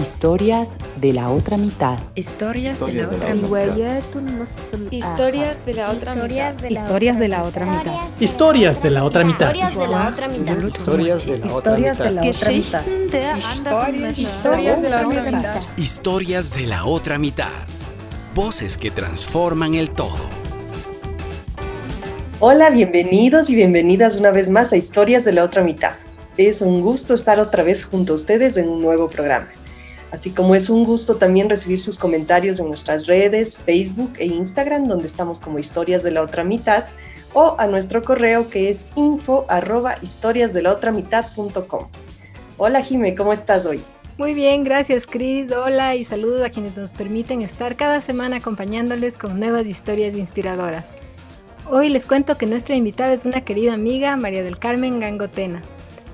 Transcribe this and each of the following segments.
Historias de la otra mitad. Historias de la otra mitad. Historias de la otra mitad. Historias de la otra mitad. Historias de la otra mitad. Historias de la otra mitad. Historias de la otra mitad. Historias de la otra mitad. Historias de la otra mitad. Voces que transforman el todo. Hola, bienvenidos y bienvenidas una vez más a Historias de la otra mitad. Es un gusto estar otra vez junto a ustedes en un nuevo programa. Así como es un gusto también recibir sus comentarios en nuestras redes, Facebook e Instagram, donde estamos como Historias de la Otra Mitad, o a nuestro correo que es info. Hola Jime, ¿cómo estás hoy? Muy bien, gracias Cris. Hola y saludos a quienes nos permiten estar cada semana acompañándoles con nuevas historias inspiradoras. Hoy les cuento que nuestra invitada es una querida amiga, María del Carmen Gangotena.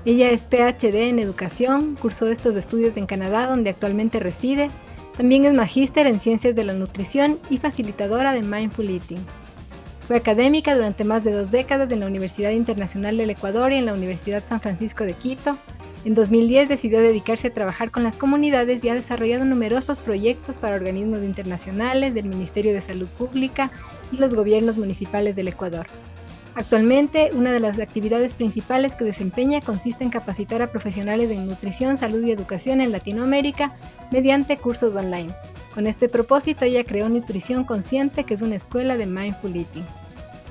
Ella es PhD en educación, cursó estos estudios en Canadá donde actualmente reside. También es magíster en ciencias de la nutrición y facilitadora de Mindful Eating. Fue académica durante más de dos décadas en la Universidad Internacional del Ecuador y en la Universidad San Francisco de Quito. En 2010 decidió dedicarse a trabajar con las comunidades y ha desarrollado numerosos proyectos para organismos internacionales, del Ministerio de Salud Pública y los gobiernos municipales del Ecuador. Actualmente, una de las actividades principales que desempeña consiste en capacitar a profesionales en nutrición, salud y educación en Latinoamérica mediante cursos online. Con este propósito, ella creó Nutrición Consciente, que es una escuela de Mindful Eating.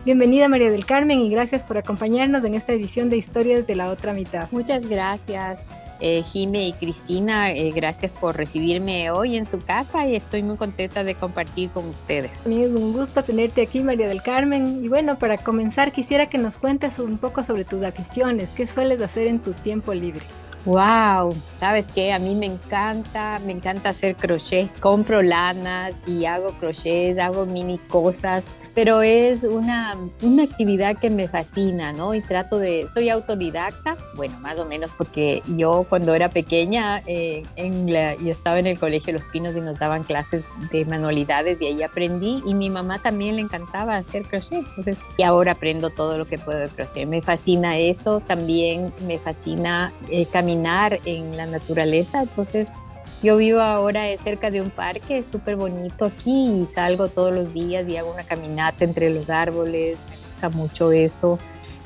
Bienvenida María del Carmen y gracias por acompañarnos en esta edición de Historias de la Otra Mitad. Muchas gracias. Eh, Jime y Cristina, eh, gracias por recibirme hoy en su casa y estoy muy contenta de compartir con ustedes. Es un gusto tenerte aquí, María del Carmen. Y bueno, para comenzar, quisiera que nos cuentes un poco sobre tus aficiones. ¿Qué sueles hacer en tu tiempo libre? Wow, sabes qué, a mí me encanta, me encanta hacer crochet. Compro lanas y hago crochet, hago mini cosas, pero es una, una actividad que me fascina, ¿no? Y trato de, soy autodidacta, bueno, más o menos porque yo cuando era pequeña, eh, en la, yo estaba en el colegio Los Pinos y nos daban clases de manualidades y ahí aprendí y mi mamá también le encantaba hacer crochet, entonces y ahora aprendo todo lo que puedo de crochet. Me fascina eso, también me fascina eh, caminar en la naturaleza. Entonces, yo vivo ahora cerca de un parque súper bonito aquí y salgo todos los días y hago una caminata entre los árboles. Me gusta mucho eso.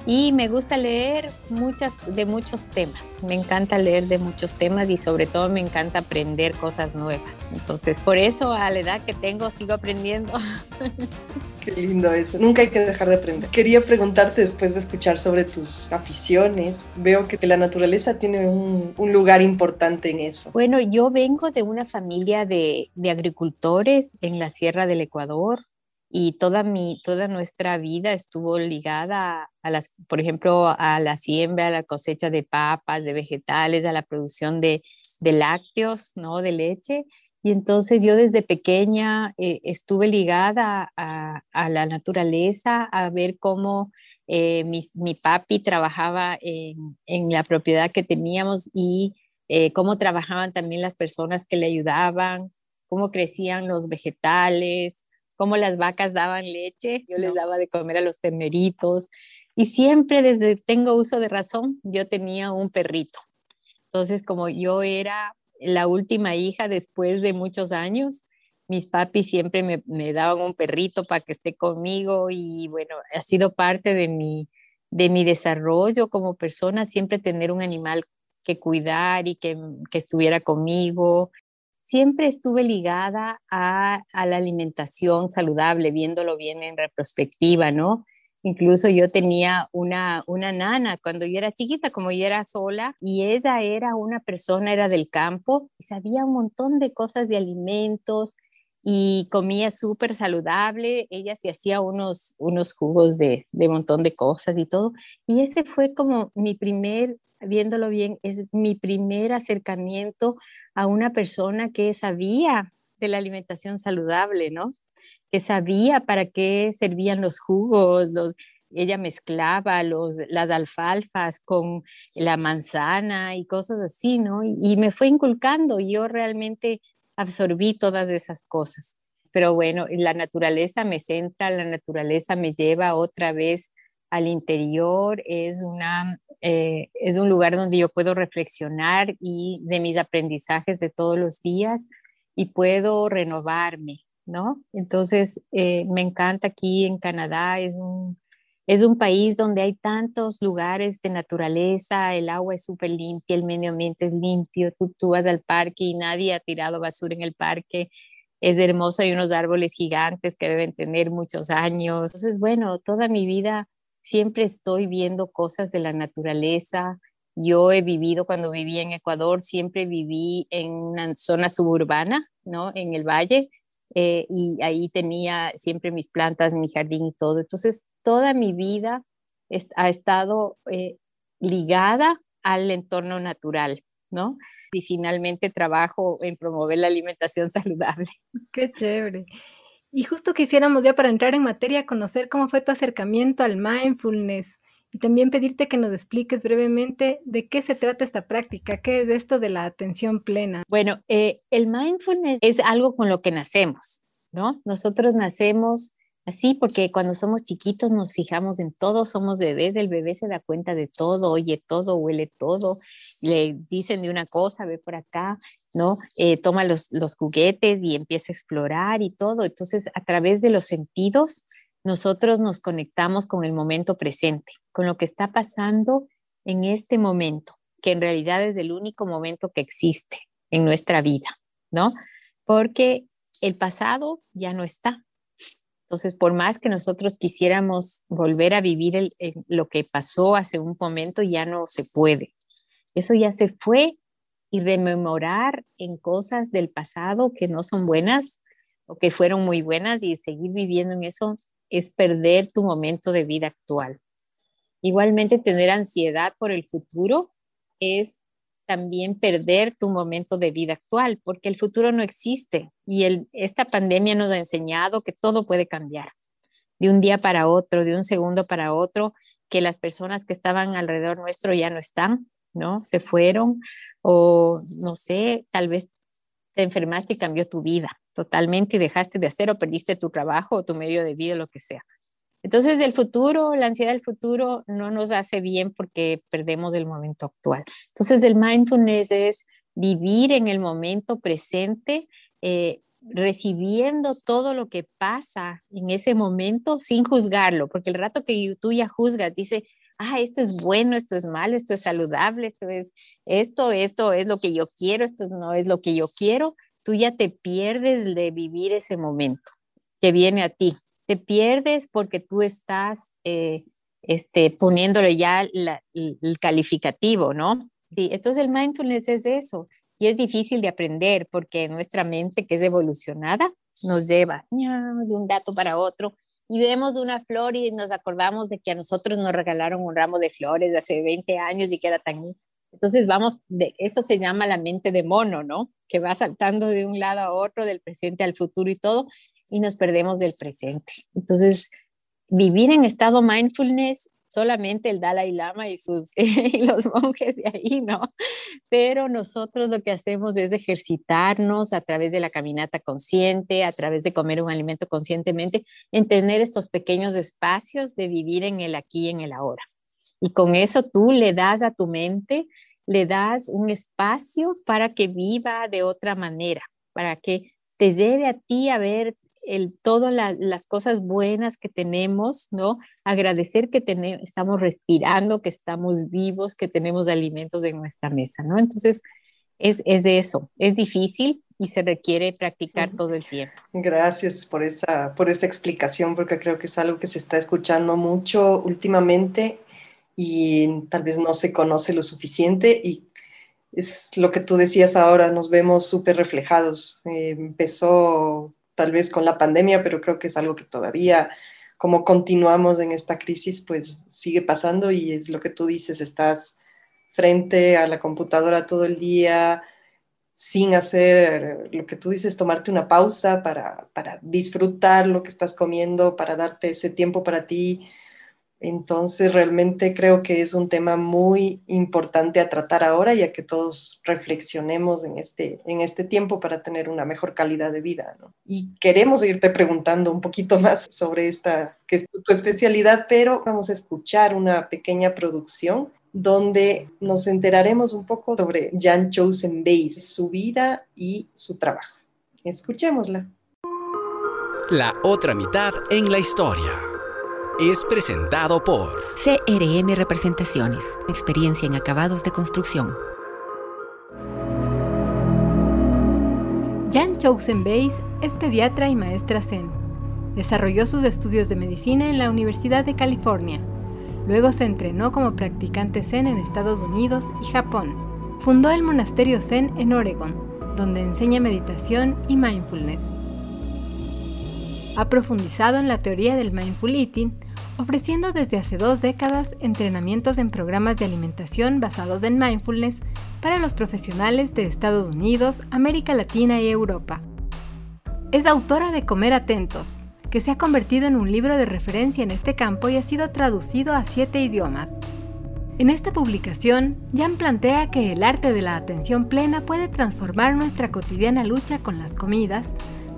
Y me gusta leer muchas, de muchos temas. Me encanta leer de muchos temas y sobre todo me encanta aprender cosas nuevas. Entonces, por eso a la edad que tengo sigo aprendiendo. Qué lindo eso. Nunca hay que dejar de aprender. Quería preguntarte después de escuchar sobre tus aficiones. Veo que la naturaleza tiene un, lugar importante en eso. Bueno, yo vengo de una familia de, de agricultores en la Sierra del Ecuador y toda mi toda nuestra vida estuvo ligada a las por ejemplo a la siembra a la cosecha de papas de vegetales a la producción de, de lácteos no de leche. Y entonces yo desde pequeña eh, estuve ligada a, la naturaleza a ver cómo eh, mi, papi trabajaba en, en, la propiedad que teníamos y eh, cómo trabajaban también las personas que le ayudaban cómo crecían los vegetales cómo las vacas daban leche, yo les daba de comer a los terneritos. Y siempre desde tengo uso de razón, yo tenía un perrito. Entonces, como yo era la última hija después de muchos años, mis papis siempre me, me daban un perrito para que esté conmigo y bueno, ha sido parte de mi, de mi desarrollo como persona, siempre tener un animal que cuidar y que, que estuviera conmigo siempre estuve ligada a, la alimentación saludable, viéndolo bien en retrospectiva, ¿no? Incluso yo tenía una, una nana cuando yo era chiquita, como yo era sola, y ella era una persona, era del campo, y sabía un montón de cosas de alimentos y comía súper saludable. Ella se hacía unos, unos jugos de, de montón de cosas y todo. Y ese fue como mi primer, viéndolo bien, es mi primer acercamiento a una persona que sabía de la alimentación saludable, ¿no? Que sabía para qué servían los jugos, ella mezclaba los, las alfalfas con la manzana y cosas así, ¿no? Y, y me fue inculcando, yo realmente absorbí todas esas cosas. Pero bueno, la naturaleza me centra, la naturaleza me lleva otra vez al interior, es, una, eh, es un lugar donde yo puedo reflexionar y de mis aprendizajes de todos los días y puedo renovarme, ¿no? Entonces, eh, me encanta aquí en Canadá, es un, es un país donde hay tantos lugares de naturaleza, el agua es súper limpia, el medio ambiente es limpio, tú, tú vas al parque y nadie ha tirado basura en el parque, es hermoso, hay unos árboles gigantes que deben tener muchos años. Entonces, bueno, toda mi vida siempre estoy viendo cosas de la naturaleza. Yo he vivido, cuando viví en Ecuador, siempre viví en una zona suburbana, ¿no? En el valle. Eh, y ahí tenía siempre mis plantas, mi jardín y todo. Entonces, toda mi vida ha estado eh, ligada al entorno natural, ¿no? Y finalmente trabajo en promover la alimentación saludable. Qué chévere. Y justo quisiéramos ya para entrar en materia conocer cómo fue tu acercamiento al mindfulness y también pedirte que nos expliques brevemente de qué se trata esta práctica, qué es esto de la atención plena. Bueno, eh, el mindfulness es algo con lo que nacemos, ¿no? Nosotros nacemos así porque cuando somos chiquitos nos fijamos en todo, somos bebés, el bebé se da cuenta de todo, oye todo, huele todo, le dicen de una cosa, ve por acá, ¿no? Eh, toma los, los juguetes y empieza a explorar y todo. Entonces, a través de los sentidos, nosotros nos conectamos con el momento presente, con lo que está pasando en este momento, que en realidad es el único momento que existe en nuestra vida, ¿no? Porque el pasado ya no está. Entonces, por más que nosotros quisiéramos volver a vivir lo que pasó hace un momento, ya no se puede. Eso ya se fue y rememorar en cosas del pasado que no son buenas o que fueron muy buenas y seguir viviendo en eso es perder tu momento de vida actual. Igualmente, tener ansiedad por el futuro es también perder tu momento de vida actual, porque el futuro no existe y esta pandemia nos ha enseñado que todo puede cambiar de un día para otro, de un segundo para otro, que las personas que estaban alrededor nuestro ya no están, ¿no? Se fueron o no sé, tal vez te enfermaste y cambió tu vida totalmente y dejaste de hacer o perdiste tu trabajo o tu medio de vida, lo que sea. Entonces, el futuro, la ansiedad del futuro no nos hace bien porque perdemos el momento actual. Entonces, el mindfulness es vivir en el momento presente, eh, recibiendo todo lo que pasa en ese momento sin juzgarlo, porque el rato que tú ya juzgas, dice, ah, esto es bueno, esto es malo, esto es saludable, esto es esto, esto es lo que yo quiero, esto no es lo que yo quiero, tú ya te pierdes de vivir ese momento que viene a ti. Te pierdes porque tú estás eh, este, poniéndole ya el calificativo, ¿no? Sí, entonces el mindfulness es eso. Y es difícil de aprender porque nuestra mente, que es evolucionada, nos lleva de un dato para otro y vemos una flor y nos acordamos de que a nosotros nos regalaron un ramo de flores hace 20 años y que era tan entonces vamos, de, eso se llama la mente de mono, ¿no? Que va saltando de un lado a otro, del presente al futuro y todo, y nos perdemos del presente. Entonces, vivir en estado mindfulness, solamente el Dalai Lama y, sus, y los monjes de ahí, ¿no? Pero nosotros lo que hacemos es ejercitarnos a través de la caminata consciente, a través de comer un alimento conscientemente, en tener estos pequeños espacios de vivir en el aquí y en el ahora. Y con eso tú le das a tu mente, le das un espacio para que viva de otra manera, para que te lleve a ti a ver el, todas las cosas buenas que tenemos, ¿no? Agradecer que tenemos, estamos respirando, que estamos vivos, que tenemos alimentos en nuestra mesa, ¿no? Entonces, es, es de eso. Es difícil y se requiere practicar todo el tiempo. Gracias por esa, por esa explicación, porque creo que es algo que se está escuchando mucho últimamente y tal vez no se conoce lo suficiente y es lo que tú decías ahora, nos vemos súper reflejados. Eh, empezó tal vez con la pandemia, pero creo que es algo que todavía, como continuamos en esta crisis, pues sigue pasando y es lo que tú dices, estás frente a la computadora todo el día sin hacer lo que tú dices, tomarte una pausa para, para disfrutar lo que estás comiendo, para darte ese tiempo para ti Entonces, realmente creo que es un tema muy importante a tratar ahora, ya que todos reflexionemos en este, en este tiempo para tener una mejor calidad de vida. Y queremos irte preguntando un poquito más sobre esta, que es tu especialidad, pero vamos a escuchar una pequeña producción donde nos enteraremos un poco sobre Jan Chosen Bays, su vida y su trabajo. Escuchémosla. La otra mitad en la historia es presentado por CRM Representaciones, experiencia en acabados de construcción. Jan Chosen Bays es pediatra y maestra Zen. Desarrolló sus estudios de medicina en la Universidad de California. Luego se entrenó como practicante Zen en Estados Unidos y Japón. Fundó el monasterio Zen en Oregon, donde enseña meditación y mindfulness. Ha profundizado en la teoría del mindful eating, ofreciendo desde hace dos décadas entrenamientos en programas de alimentación basados en mindfulness para los profesionales de Estados Unidos, América Latina y Europa. Es autora de Comer Atentos, que se ha convertido en un libro de referencia en este campo y ha sido traducido a siete idiomas. En esta publicación, Jan plantea que el arte de la atención plena puede transformar nuestra cotidiana lucha con las comidas,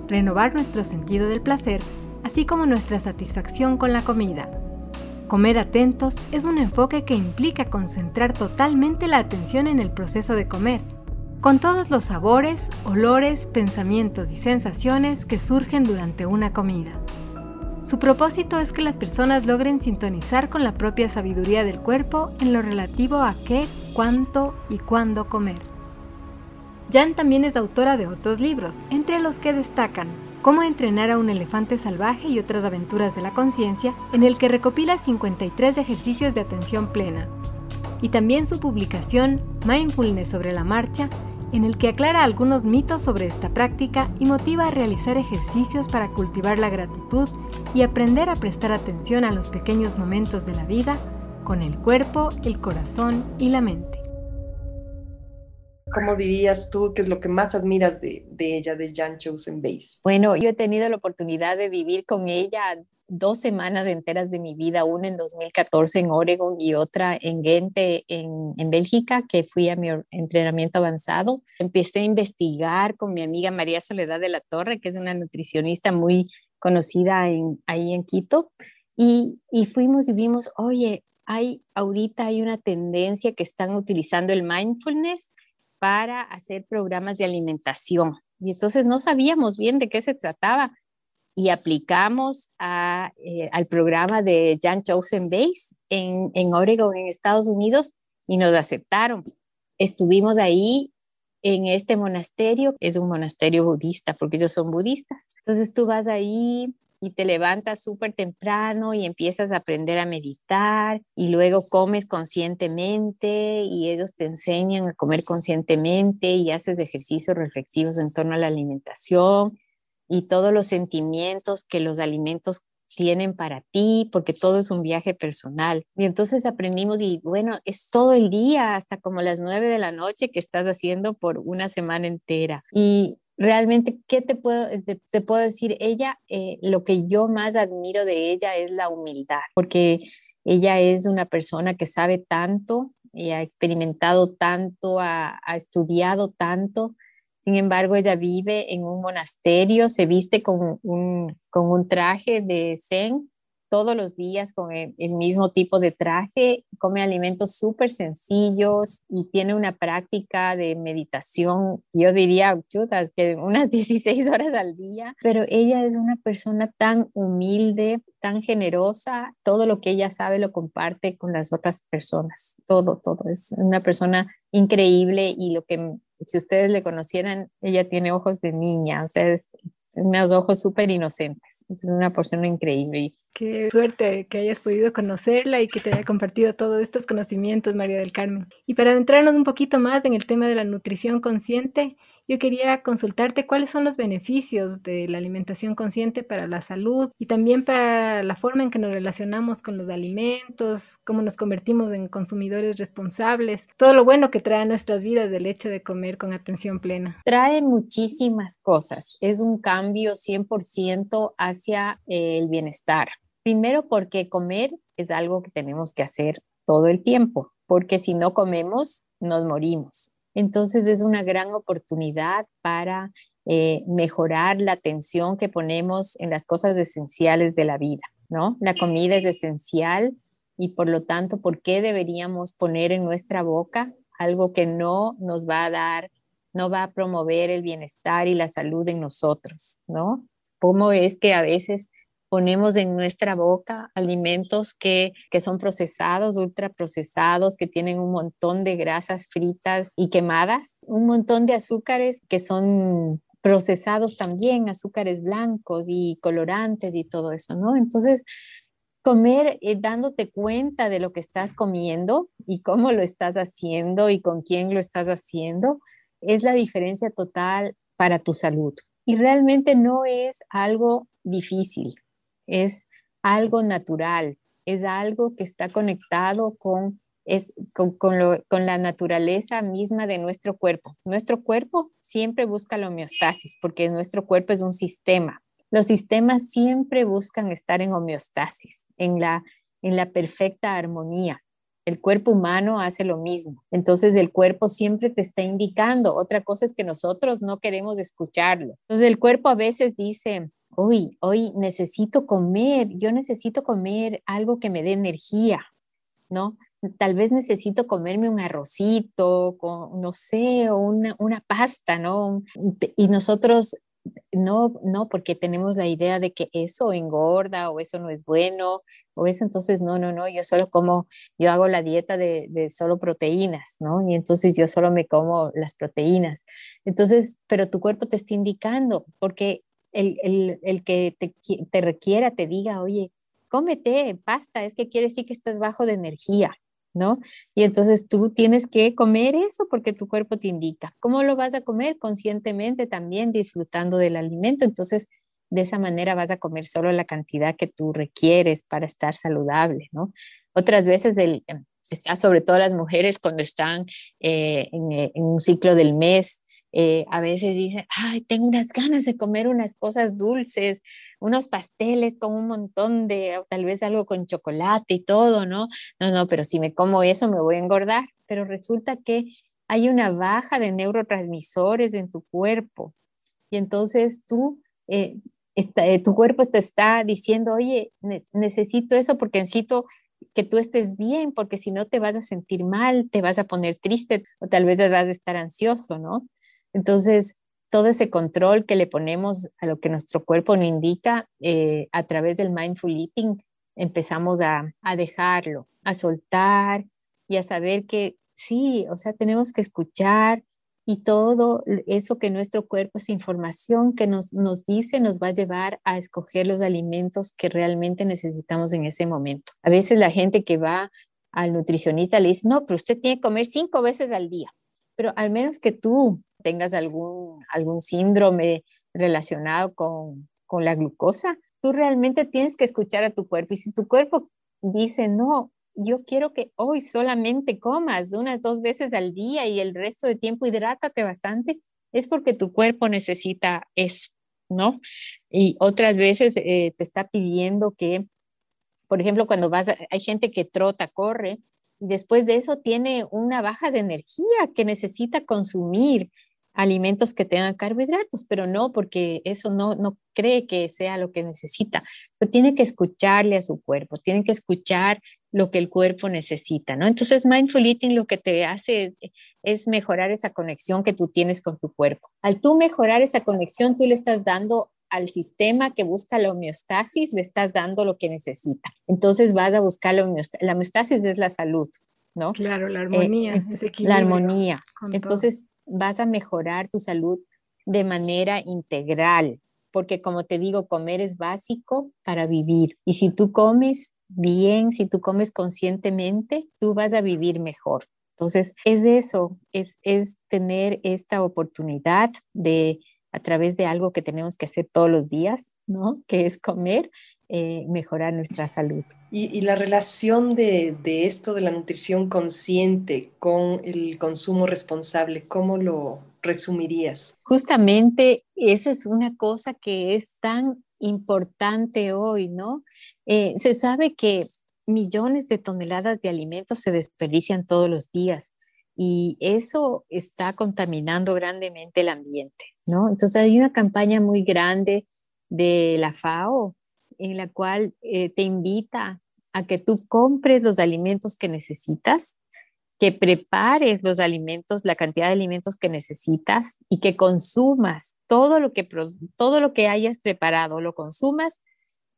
renovar nuestro sentido del placer, así como nuestra satisfacción con la comida. Comer atentos es un enfoque que implica concentrar totalmente la atención en el proceso de comer, con todos los sabores, olores, pensamientos y sensaciones que surgen durante una comida. Su propósito es que las personas logren sintonizar con la propia sabiduría del cuerpo en lo relativo a qué, cuánto y cuándo comer. Jan también es autora de otros libros, entre los que destacan Cómo entrenar a un elefante salvaje y otras aventuras de la conciencia, en el que recopila 53 ejercicios de atención plena. Y también su publicación Mindfulness sobre la marcha, en el que aclara algunos mitos sobre esta práctica y motiva a realizar ejercicios para cultivar la gratitud y aprender a prestar atención a los pequeños momentos de la vida con el cuerpo, el corazón y la mente. ¿Cómo dirías tú qué es lo que más admiras de, ella, de Jan Chosen Base? Bueno, yo he tenido la oportunidad de vivir con ella dos semanas enteras de mi vida, una en 2014 en Oregon y otra en Ghent, en, en, Bélgica, que fui a mi entrenamiento avanzado. Empecé a investigar con mi amiga María Soledad de la Torre, que es una nutricionista muy conocida en, ahí en Quito, y, y fuimos y vimos, oye, hay ahorita hay una tendencia que están utilizando el mindfulness para hacer programas de alimentación. Y entonces no sabíamos bien de qué se trataba y aplicamos eh, al programa de Jan Chosen Base en, en Oregon, en Estados Unidos, y nos aceptaron. Estuvimos ahí en este monasterio, es un monasterio budista, porque ellos son budistas. Entonces tú vas ahí, y te levantas súper temprano y empiezas a aprender a meditar y luego comes conscientemente y ellos te enseñan a comer conscientemente y haces ejercicios reflexivos en torno a la alimentación y todos los sentimientos que los alimentos tienen para ti, porque todo es un viaje personal. Y entonces aprendimos y bueno, es todo el día, hasta como las nueve de la noche que estás haciendo por una semana entera. Y realmente, ¿qué te puedo, te, puedo decir? Ella, eh, lo que yo más admiro de ella es la humildad, porque ella es una persona que sabe tanto y ha experimentado tanto, ha, estudiado tanto. Sin embargo, ella vive en un monasterio, se viste con un, con un traje de zen todos los días con el, mismo tipo de traje, come alimentos súper sencillos y tiene una práctica de meditación, yo diría, chutas, que unas 16 horas al día, pero ella es una persona tan humilde, tan generosa, todo lo que ella sabe lo comparte con las otras personas, todo, todo, es una persona increíble y lo que si ustedes le conocieran, ella tiene ojos de niña, o sea, es, unos ojos súper inocentes. Es una persona increíble. Qué suerte que hayas podido conocerla y que te haya compartido todos estos conocimientos, María del Carmen. Y para adentrarnos un poquito más en el tema de la nutrición consciente, yo quería consultarte cuáles son los beneficios de la alimentación consciente para la salud y también para la forma en que nos relacionamos con los alimentos, cómo nos convertimos en consumidores responsables, todo lo bueno que trae a nuestras vidas del hecho de comer con atención plena. Trae muchísimas cosas. Es un cambio 100% hacia el bienestar. Primero porque comer es algo que tenemos que hacer todo el tiempo, porque si no comemos, nos morimos. Entonces es una gran oportunidad para eh, mejorar la atención que ponemos en las cosas esenciales de la vida, ¿no? La comida es esencial y por lo tanto, ¿por qué deberíamos poner en nuestra boca algo que no nos va a dar, no va a promover el bienestar y la salud en nosotros, ¿no? ¿Cómo es que a veces ponemos en nuestra boca alimentos que, que son procesados, ultraprocesados, que tienen un montón de grasas fritas y quemadas, un montón de azúcares que son procesados también, azúcares blancos y colorantes y todo eso, ¿no? Entonces, comer eh, dándote cuenta de lo que estás comiendo y cómo lo estás haciendo y con quién lo estás haciendo, es la diferencia total para tu salud. Y realmente no es algo difícil, es algo natural, es algo que está conectado con, es, con, con la naturaleza misma de nuestro cuerpo. Nuestro cuerpo siempre busca la homeostasis porque nuestro cuerpo es un sistema los sistemas siempre buscan estar en homeostasis, en la, en la perfecta armonía. El cuerpo humano hace lo mismo. Entonces el cuerpo siempre te está indicando. Otra cosa es que nosotros no queremos escucharlo. Entonces el cuerpo a veces dice, uy, hoy necesito comer, yo necesito comer algo que me dé energía, ¿no? Tal vez necesito comerme un arrocito, con, no sé, o una, una pasta, ¿no? Y nosotros no, no, porque tenemos la idea de que eso engorda o eso no es bueno o eso, entonces no, no, no, yo solo como, yo hago la dieta de, de solo proteínas, ¿no? Y entonces yo solo me como las proteínas. Entonces, pero tu cuerpo te está indicando, porque el, el, el que te, te requiera, te diga, oye, cómete pasta, es que quiere decir que estás bajo de energía. ¿no? Y entonces tú tienes que comer eso porque tu cuerpo te indica. ¿Cómo lo vas a comer? Conscientemente también disfrutando del alimento. Entonces, de esa manera vas a comer solo la cantidad que tú requieres para estar saludable, ¿no? Otras veces el, está sobre todo las mujeres cuando están eh, en, en, un ciclo del mes, eh, a veces dicen, ay, tengo unas ganas de comer unas cosas dulces, unos pasteles con un montón de, o tal vez algo con chocolate y todo, ¿no? No, no, pero si me como eso me voy a engordar. Pero resulta que hay una baja de neurotransmisores en tu cuerpo. Y entonces tú, eh, eh, tu cuerpo te está diciendo, oye, necesito eso porque necesito que tú estés bien, porque si no te vas a sentir mal, te vas a poner triste o tal vez vas a estar ansioso, ¿no? Entonces, todo ese control que le ponemos a lo que nuestro cuerpo nos indica eh, a través del mindful eating, empezamos a, dejarlo, a soltar y a saber que sí, o sea, tenemos que escuchar y todo eso que nuestro cuerpo, es información que nos, nos dice, nos va a llevar a escoger los alimentos que realmente necesitamos en ese momento. A veces la gente que va al nutricionista le dice, no, pero usted tiene que comer cinco veces al día, pero al menos que tú tengas algún, algún síndrome relacionado con, con la glucosa, tú realmente tienes que escuchar a tu cuerpo. Y si tu cuerpo dice, no, yo quiero que hoy solamente comas unas dos veces al día y el resto de tiempo hidrátate bastante, es porque tu cuerpo necesita eso, ¿no? Y otras veces eh, te está pidiendo que, por ejemplo, cuando vas, hay gente que trota, corre, después de eso tiene una baja de energía que necesita consumir alimentos que tengan carbohidratos, pero no porque eso no, no cree que sea lo que necesita, pero tiene que escucharle a su cuerpo, tiene que escuchar lo que el cuerpo necesita, ¿no? Entonces, mindful eating lo que te hace es mejorar esa conexión que tú tienes con tu cuerpo. Al tú mejorar esa conexión, tú le estás dando al sistema que busca la homeostasis, le estás dando lo que necesita. Entonces vas a buscar la homeostasis. La homeostasis es la salud, ¿no? Claro, la armonía. Eh, la armonía. Entonces, vas a mejorar tu salud de manera integral, porque como te digo, comer es básico para vivir. Y si tú comes bien, si tú comes conscientemente, tú vas a vivir mejor. Entonces, es eso, es, es tener esta oportunidad de, a través de algo que tenemos que hacer todos los días, ¿no? Que es comer, eh, mejorar nuestra salud. Y, la relación de, esto de la nutrición consciente con el consumo responsable, ¿cómo lo resumirías? Justamente esa es una cosa que es tan importante hoy, ¿no? Eh, se sabe que millones de toneladas de alimentos se desperdician todos los días y eso está contaminando grandemente el ambiente, ¿no? Entonces hay una campaña muy grande de la FAO en la cual eh, te invita a que tú compres los alimentos que necesitas, que prepares los alimentos, la cantidad de alimentos que necesitas y que consumas todo lo que, todo lo que hayas preparado, lo consumas.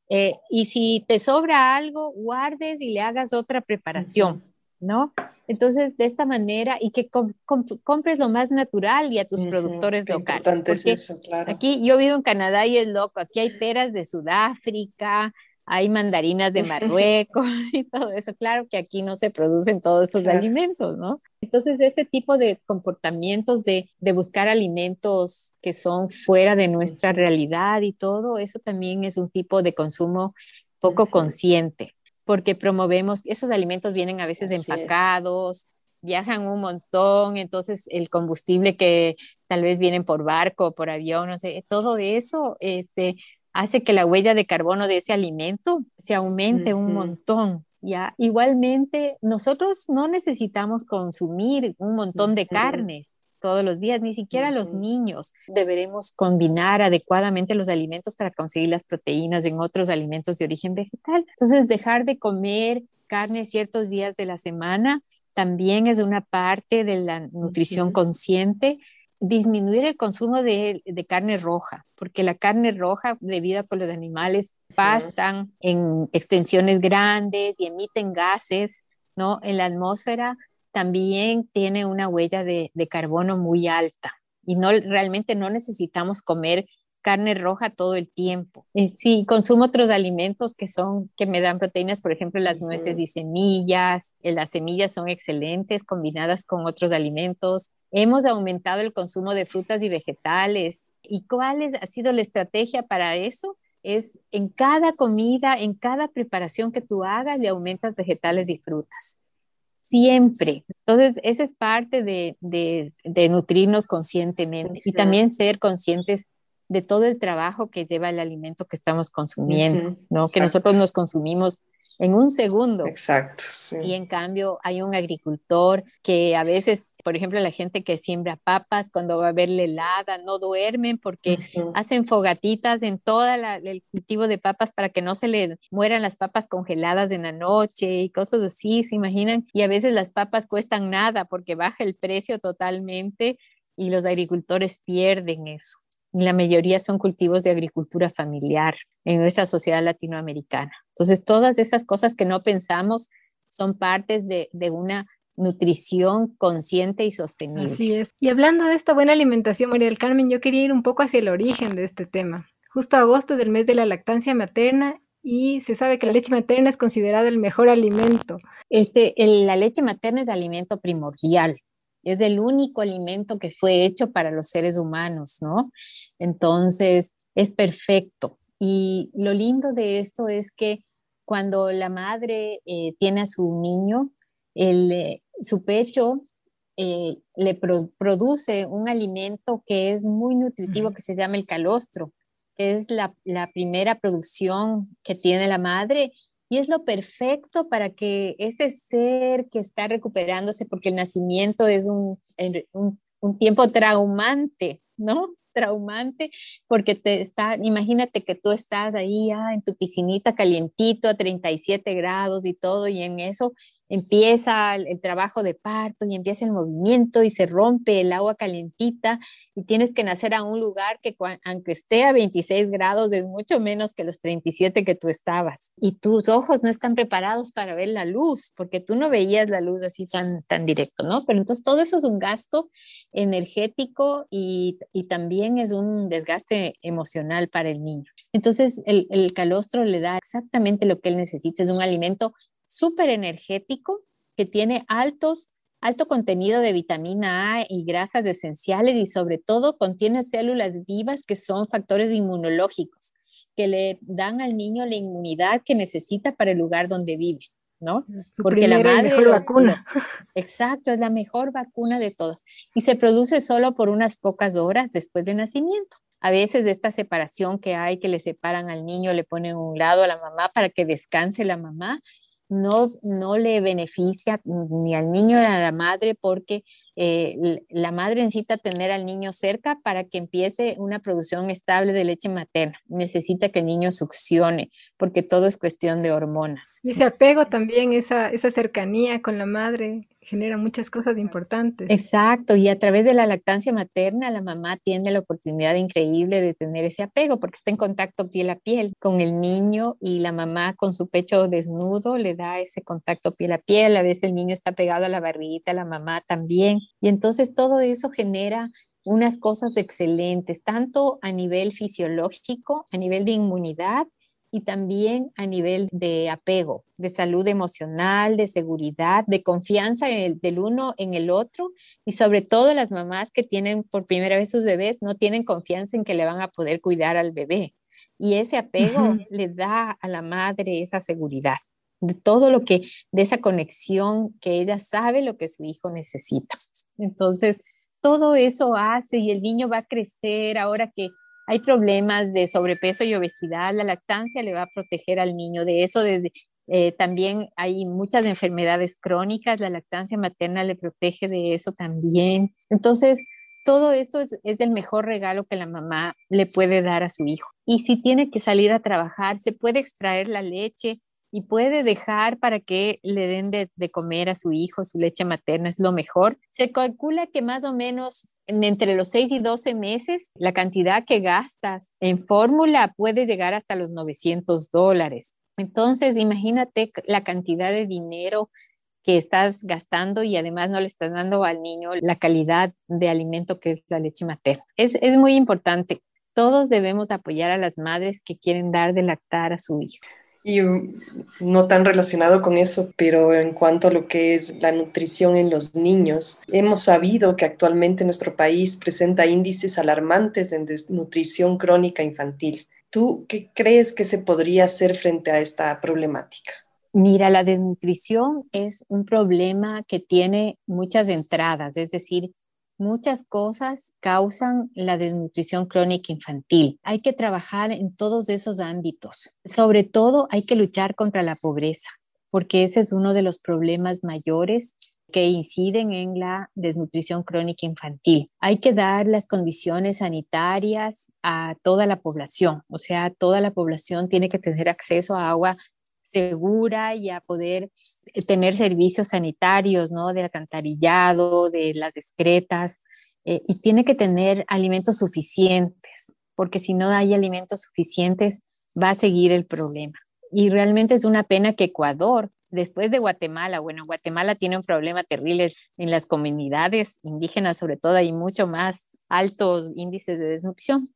Eh, y si te sobra algo, guardes y le hagas otra preparación. ¿No? Entonces, de esta manera, y que compres lo más natural y a tus productores locales. eso, claro. Aquí yo vivo en Canadá y es loco, aquí hay peras de Sudáfrica, hay mandarinas de Marruecos y todo eso. Claro que aquí no se producen todos esos alimentos, ¿no? Entonces, ese tipo de comportamientos de, de, buscar alimentos que son fuera de nuestra realidad y todo, eso también es un tipo de consumo poco consciente porque promovemos, esos alimentos vienen a veces de empacados, viajan un montón, entonces el combustible que tal vez vienen por barco, por avión, no sé, todo eso este, hace que la huella de carbono de ese alimento se aumente un montón. ¿ya? Igualmente, nosotros no necesitamos consumir un montón de carnes todos los días, ni siquiera los niños. Deberemos combinar adecuadamente los alimentos para conseguir las proteínas en otros alimentos de origen vegetal. Entonces, dejar de comer carne ciertos días de la semana también es una parte de la nutrición consciente. Disminuir el consumo de, de, carne roja, porque la carne roja, debido a que los animales pastan en extensiones grandes y emiten gases ¿no? en la atmósfera, también tiene una huella de, carbono muy alta y no realmente no necesitamos comer carne roja todo el tiempo. Eh, sí, consumo otros alimentos que son que me dan proteínas, por ejemplo, las nueces y semillas. Eh, las semillas son excelentes combinadas con otros alimentos. Hemos aumentado el consumo de frutas y vegetales. ¿Y cuál ha sido la estrategia para eso? Es en cada comida, en cada preparación que tú hagas, le aumentas vegetales y frutas siempre. Entonces, esa es parte de, de, nutrirnos conscientemente y también ser conscientes de todo el trabajo que lleva el alimento que estamos consumiendo, ¿no? Que nosotros nos consumimos en un segundo. Exacto. Y en cambio hay un agricultor que a veces, por ejemplo, la gente que siembra papas, cuando va a haber helada, no duermen porque hacen fogatitas en todo el cultivo de papas para que no se le mueran las papas congeladas en la noche y cosas así, ¿se imaginan? Y a veces las papas cuestan nada porque baja el precio totalmente y los agricultores pierden eso la mayoría son cultivos de agricultura familiar en nuestra sociedad latinoamericana. Entonces, todas esas cosas que no pensamos son partes de, una nutrición consciente y sostenible. Así es. Y hablando de esta buena alimentación, María del Carmen, yo quería ir un poco hacia el origen de este tema. Justo agosto del mes de la lactancia materna y se sabe que la leche materna es considerada el mejor alimento. Este, la leche materna es alimento primordial es el único alimento que fue hecho para los seres humanos, ¿no? Entonces, es perfecto. Y lo lindo de esto es que cuando la madre eh, tiene a su niño, eh, su pecho eh, le produce un alimento que es muy nutritivo, que se llama el calostro, que es la, la primera producción que tiene la madre y es lo perfecto para que ese ser que está recuperándose, porque el nacimiento es un, un, tiempo traumante, ¿no? traumante porque te está, imagínate que tú estás ahí ah, en tu piscinita calientito a 37 grados y todo y en eso empieza el, trabajo de parto y empieza el movimiento y se rompe el agua calientita y tienes que nacer a un lugar que aunque esté a 26 grados es mucho menos que los 37 que tú estabas y tus ojos no están preparados para ver la luz porque tú no veías la luz así tan, tan directo, ¿no? Pero entonces todo eso es un gasto energético y, y también es un desgaste emocional para el niño. Entonces el, el calostro le da exactamente lo que él necesita, es un alimento súper energético que tiene altos, alto contenido de vitamina A y grasas esenciales y sobre todo contiene células vivas que son factores inmunológicos que le dan al niño la inmunidad que necesita para el lugar donde vive. ¿no? Porque la madre mejor vacuna. Exacto, es la mejor vacuna de todas y se produce solo por unas pocas horas después del nacimiento. A veces de esta separación que hay, que le separan al niño, le ponen un lado a la mamá para que descanse la mamá, no, no le beneficia ni al niño ni a la madre porque eh, la madre necesita tener al niño cerca para que empiece una producción estable de leche materna. Necesita que el niño succione porque todo es cuestión de hormonas. Y ese apego también, esa, esa cercanía con la madre genera muchas cosas importantes. Exacto, y a través de la lactancia materna la mamá tiene la oportunidad increíble de tener ese apego porque está en contacto piel a piel con el niño y la mamá con su pecho desnudo le da ese contacto piel a piel, a veces el niño está pegado a la barriguita, la mamá también, y entonces todo eso genera unas cosas excelentes, tanto a nivel fisiológico, a nivel de inmunidad, y también a nivel de apego, de salud emocional, de seguridad, de confianza del uno en el otro y sobre todo las mamás que tienen por primera vez sus bebés no tienen confianza en que le van a poder cuidar al bebé. Y ese apego le da a la madre esa seguridad de todo lo que, de esa conexión que ella sabe lo que su hijo necesita. Entonces, todo eso hace y el niño va a crecer ahora que hay problemas de sobrepeso y obesidad, la lactancia le va a proteger al niño de eso. Eh, también hay muchas enfermedades crónicas, la lactancia materna le protege de eso también. Entonces, todo esto es, es, el mejor regalo que la mamá le puede dar a su hijo. Y si tiene que salir a trabajar, se puede extraer la leche y puede dejar para que le den de, comer a su hijo su leche materna, es lo mejor. Se calcula que más o menos entre los 6 y 12 meses, la cantidad que gastas en fórmula puede llegar hasta los 900 dólares. Entonces, imagínate la cantidad de dinero que estás gastando y además no le estás dando al niño la calidad de alimento que es la leche materna. Es, es muy importante. Todos debemos apoyar a las madres que quieren dar de lactar a su hijo. Y no tan relacionado con eso, pero en cuanto a lo que es la nutrición en los niños, hemos sabido que actualmente nuestro país presenta índices alarmantes en desnutrición crónica infantil. ¿Tú qué crees que se podría hacer frente a esta problemática? Mira, la desnutrición es un problema que tiene muchas entradas, es decir, Muchas cosas causan la desnutrición crónica infantil. Hay que trabajar en todos esos ámbitos. Sobre todo hay que luchar contra la pobreza, porque ese es uno de los problemas mayores que inciden en la desnutrición crónica infantil. Hay que dar las condiciones sanitarias a toda la población, o sea, toda la población tiene que tener acceso a agua segura y a poder eh, tener servicios sanitarios, ¿no? De alcantarillado, de las excretas, eh, y tiene que tener alimentos suficientes, porque si no hay alimentos suficientes, va a seguir el problema. Y realmente es una pena que Ecuador, después de Guatemala, bueno, Guatemala tiene un problema terrible en las comunidades indígenas, sobre todo, hay mucho más altos índices de desnutrición,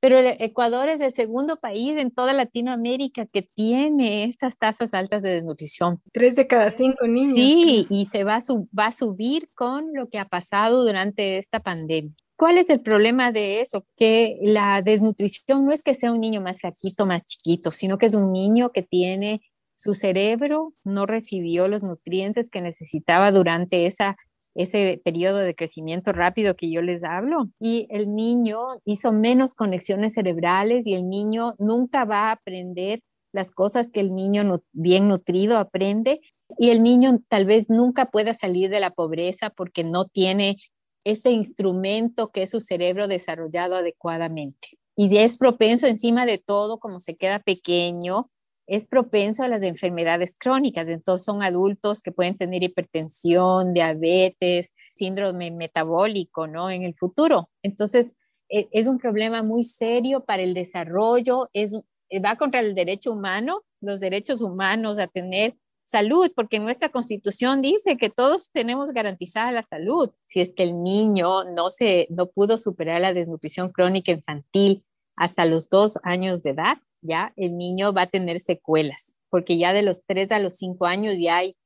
pero el Ecuador es el segundo país en toda Latinoamérica que tiene esas tasas altas de desnutrición. Tres de cada cinco niños. Sí, y se va a, va a subir con lo que ha pasado durante esta pandemia. ¿Cuál es el problema de eso? Que la desnutrición no es que sea un niño más flaquito, más chiquito, sino que es un niño que tiene su cerebro no recibió los nutrientes que necesitaba durante esa ese periodo de crecimiento rápido que yo les hablo. Y el niño hizo menos conexiones cerebrales y el niño nunca va a aprender las cosas que el niño bien nutrido aprende y el niño tal vez nunca pueda salir de la pobreza porque no tiene este instrumento que es su cerebro desarrollado adecuadamente. Y es propenso encima de todo, como se queda pequeño, es propenso a las enfermedades crónicas. Entonces son adultos que pueden tener hipertensión, diabetes, síndrome metabólico, ¿no? En el futuro. Entonces e, es un problema muy serio para el desarrollo, es, va contra el derecho humano, los derechos humanos a tener salud, porque nuestra constitución dice que todos tenemos garantizada la salud. Si es que el niño no, se, no pudo superar la desnutrición crónica infantil hasta los dos años de edad, ya el niño va a tener secuelas, porque ya de los 3 a los 5 años ya hay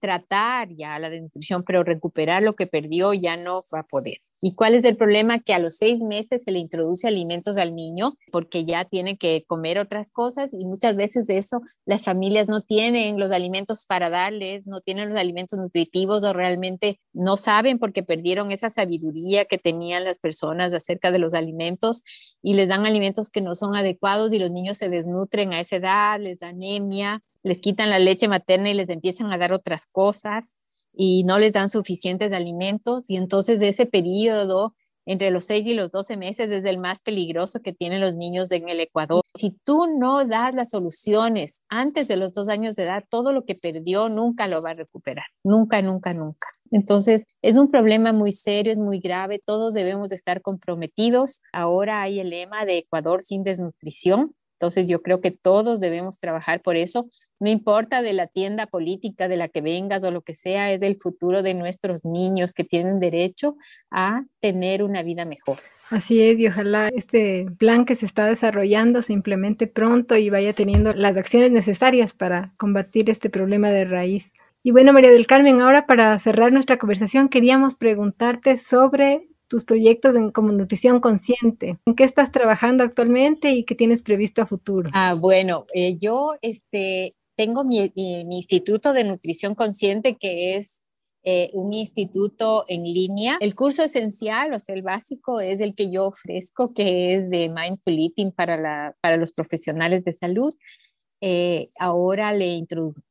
tratar ya la desnutrición, pero recuperar lo que perdió ya no va a poder. ¿Y cuál es el problema? Que a los seis meses se le introduce alimentos al niño porque ya tiene que comer otras cosas y muchas veces eso las familias no tienen los alimentos para darles, no tienen los alimentos nutritivos o realmente no saben porque perdieron esa sabiduría que tenían las personas acerca de los alimentos y les dan alimentos que no son adecuados y los niños se desnutren a esa edad, les da anemia les quitan la leche materna y les empiezan a dar otras cosas y no les dan suficientes alimentos y entonces de ese periodo entre los 6 y los 12 meses es el más peligroso que tienen los niños en el Ecuador. Si tú no das las soluciones antes de los dos años de edad, todo lo que perdió nunca lo va a recuperar. Nunca, nunca, nunca. Entonces, es un problema muy serio, es muy grave. Todos debemos de estar comprometidos. Ahora hay el lema de Ecuador sin desnutrición. Entonces yo creo que todos debemos trabajar por eso. No importa de la tienda política de la que vengas o lo que sea, es el futuro de nuestros niños que tienen derecho a tener una vida mejor. Así es, y ojalá este plan que se está desarrollando se implemente pronto y vaya teniendo las acciones necesarias para combatir este problema de raíz. Y bueno, María del Carmen, ahora para cerrar nuestra conversación queríamos preguntarte sobre tus proyectos en, como nutrición consciente. ¿En qué estás trabajando actualmente y qué tienes previsto a futuro? Ah, bueno, eh, yo este, tengo mi, mi, instituto de nutrición consciente que es eh, un instituto en línea. El curso esencial, o sea, el básico, es el que yo ofrezco, que es de Mindful Eating para, la, para los profesionales de salud. Eh, ahora le,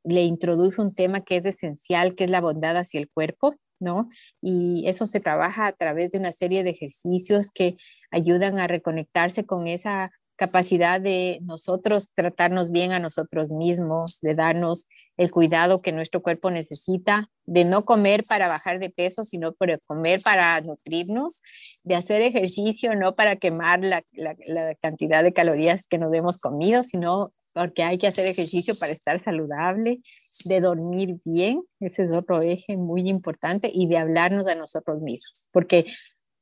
le introduje un tema que es esencial, que es la bondad hacia el cuerpo. ¿No? Y eso se trabaja a través de una serie de ejercicios que ayudan a reconectarse con esa capacidad de nosotros tratarnos bien a nosotros mismos, de darnos el cuidado que nuestro cuerpo necesita, de no comer para bajar de peso, sino para comer para nutrirnos, de hacer ejercicio no para quemar la, la cantidad de calorías que nos hemos comido, sino porque hay que hacer ejercicio para estar saludable, de dormir bien, ese es otro eje muy importante, y de hablarnos a nosotros mismos, porque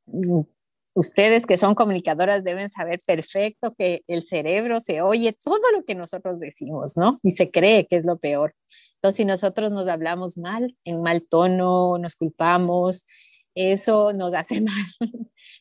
mm, ustedes que son comunicadoras deben saber perfecto que el cerebro se oye todo lo que nosotros decimos, ¿no? Y se cree que es lo peor. Entonces, si nosotros nos hablamos mal, en mal tono, nos culpamos, eso nos hace mal.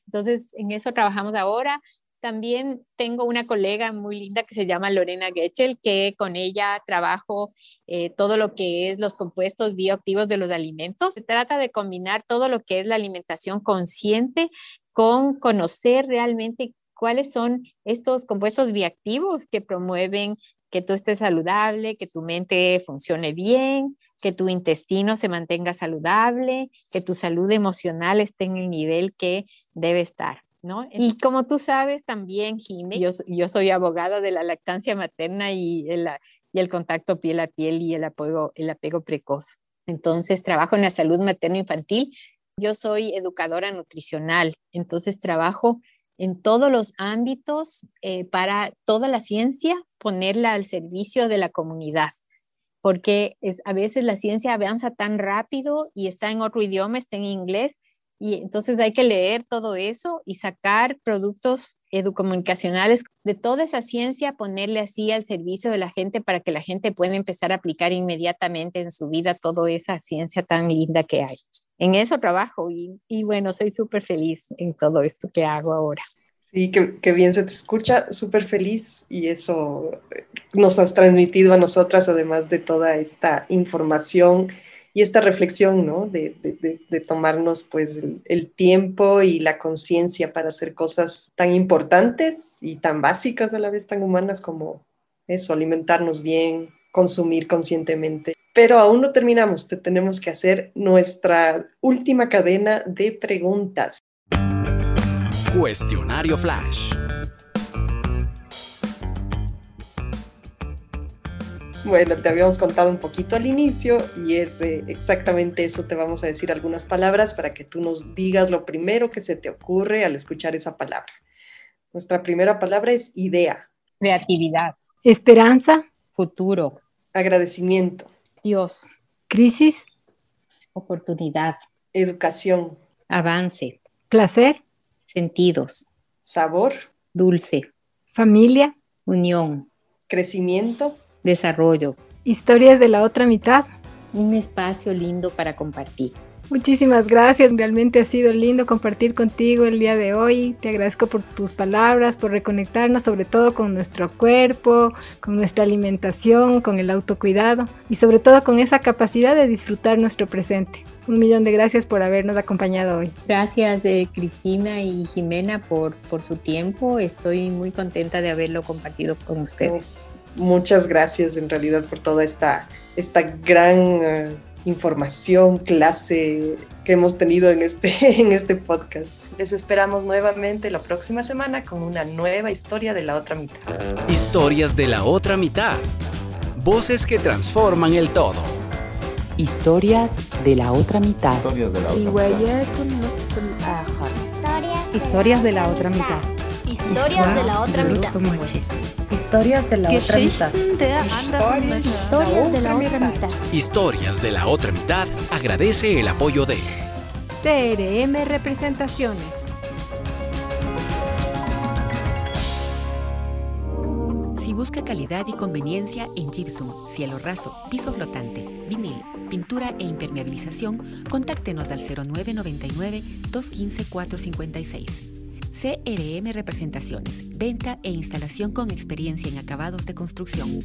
Entonces, en eso trabajamos ahora. También tengo una colega muy linda que se llama Lorena Getchel, que con ella trabajo eh, todo lo que es los compuestos bioactivos de los alimentos. Se trata de combinar todo lo que es la alimentación consciente con conocer realmente cuáles son estos compuestos bioactivos que promueven que tú estés saludable, que tu mente funcione bien, que tu intestino se mantenga saludable, que tu salud emocional esté en el nivel que debe estar. Y como tú sabes también, Jimé, yo, yo soy abogada de la lactancia materna y el, y el contacto piel a piel y el apego, el apego precoz. Entonces, trabajo en la salud materno-infantil. Yo soy educadora nutricional, entonces trabajo en todos los ámbitos eh, para toda la ciencia, ponerla al servicio de la comunidad porque es, a veces la ciencia avanza tan rápido y está en otro idioma, está en inglés, y entonces hay que leer todo eso y sacar productos educomunicacionales de toda esa ciencia, ponerle así al servicio de la gente para que la gente pueda empezar a aplicar inmediatamente en su vida toda esa ciencia tan linda que hay. En eso trabajo y, bueno, soy súper feliz en todo esto que hago ahora. Sí, qué bien se te escucha, súper feliz y eso nos has transmitido a nosotras, además de toda esta información y esta reflexión, ¿no? De, tomarnos pues el, tiempo y la conciencia para hacer cosas tan importantes y tan básicas a la vez tan humanas como eso, alimentarnos bien, consumir conscientemente. Pero aún no terminamos, te tenemos que hacer nuestra última cadena de preguntas. Cuestionario Flash. Bueno, te habíamos contado un poquito al inicio y es eh, exactamente eso. Te vamos a decir algunas palabras para que tú nos digas lo primero que se te ocurre al escuchar esa palabra. Nuestra primera palabra es idea. Creatividad. Esperanza. Futuro. Agradecimiento. Dios. Crisis. Oportunidad. Educación. Avance. Placer. Sentidos. Sabor. Dulce. Familia. Unión. Crecimiento desarrollo. Historias de la otra mitad. Un espacio lindo para compartir. Muchísimas gracias, realmente ha sido lindo compartir contigo el día de hoy. Te agradezco por tus palabras, por reconectarnos sobre todo con nuestro cuerpo, con nuestra alimentación, con el autocuidado y sobre todo con esa capacidad de disfrutar nuestro presente. Un millón de gracias por habernos acompañado hoy. Gracias eh, Cristina y Jimena por, por su tiempo. Estoy muy contenta de haberlo compartido con ustedes. Muchas gracias en realidad por toda esta, esta gran eh, información, clase que hemos tenido en este, en este podcast. Les esperamos nuevamente la próxima semana con una nueva historia de la otra mitad. Historias de la otra mitad. Voces que transforman el todo. Historias de la otra mitad. Historias de la otra mitad. Historias de la otra mitad. Historias de la otra mitad. Historias de la otra mitad. Historias de la otra mitad. Historias de la otra mitad agradece el apoyo de CRM Representaciones. Si busca calidad y conveniencia en gypsum, cielo raso, piso flotante, vinil, pintura e impermeabilización, contáctenos al 0999 215 456. CRM Representaciones, venta e instalación con experiencia en acabados de construcción.